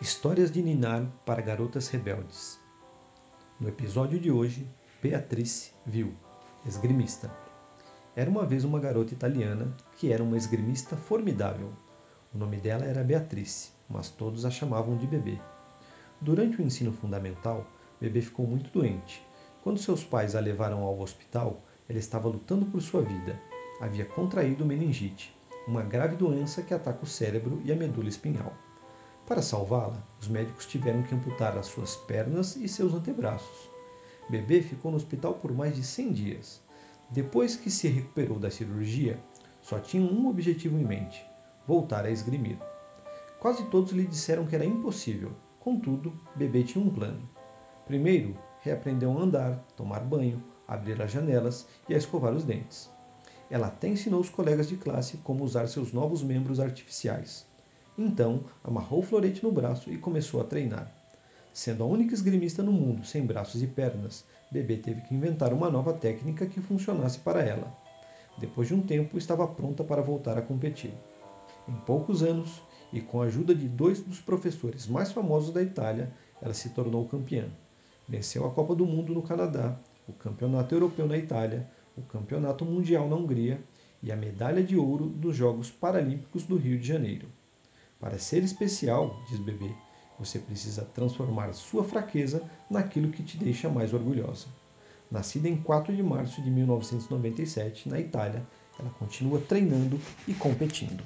Histórias de Ninar para garotas rebeldes. No episódio de hoje, Beatrice viu esgrimista. Era uma vez uma garota italiana que era uma esgrimista formidável. O nome dela era Beatrice, mas todos a chamavam de Bebê. Durante o ensino fundamental, Bebê ficou muito doente. Quando seus pais a levaram ao hospital, ela estava lutando por sua vida. Havia contraído meningite, uma grave doença que ataca o cérebro e a medula espinhal. Para salvá-la, os médicos tiveram que amputar as suas pernas e seus antebraços. Bebê ficou no hospital por mais de 100 dias. Depois que se recuperou da cirurgia, só tinha um objetivo em mente: voltar a esgrimir. Quase todos lhe disseram que era impossível. Contudo, Bebê tinha um plano. Primeiro, reaprendeu a andar, tomar banho, abrir as janelas e a escovar os dentes. Ela até ensinou os colegas de classe como usar seus novos membros artificiais. Então, amarrou o florete no braço e começou a treinar. Sendo a única esgrimista no mundo sem braços e pernas, Bebê teve que inventar uma nova técnica que funcionasse para ela. Depois de um tempo, estava pronta para voltar a competir. Em poucos anos, e com a ajuda de dois dos professores mais famosos da Itália, ela se tornou campeã. Venceu a Copa do Mundo no Canadá, o Campeonato Europeu na Itália, o Campeonato Mundial na Hungria e a medalha de ouro dos Jogos Paralímpicos do Rio de Janeiro. Para ser especial, diz Bebê, você precisa transformar sua fraqueza naquilo que te deixa mais orgulhosa. Nascida em 4 de março de 1997, na Itália, ela continua treinando e competindo.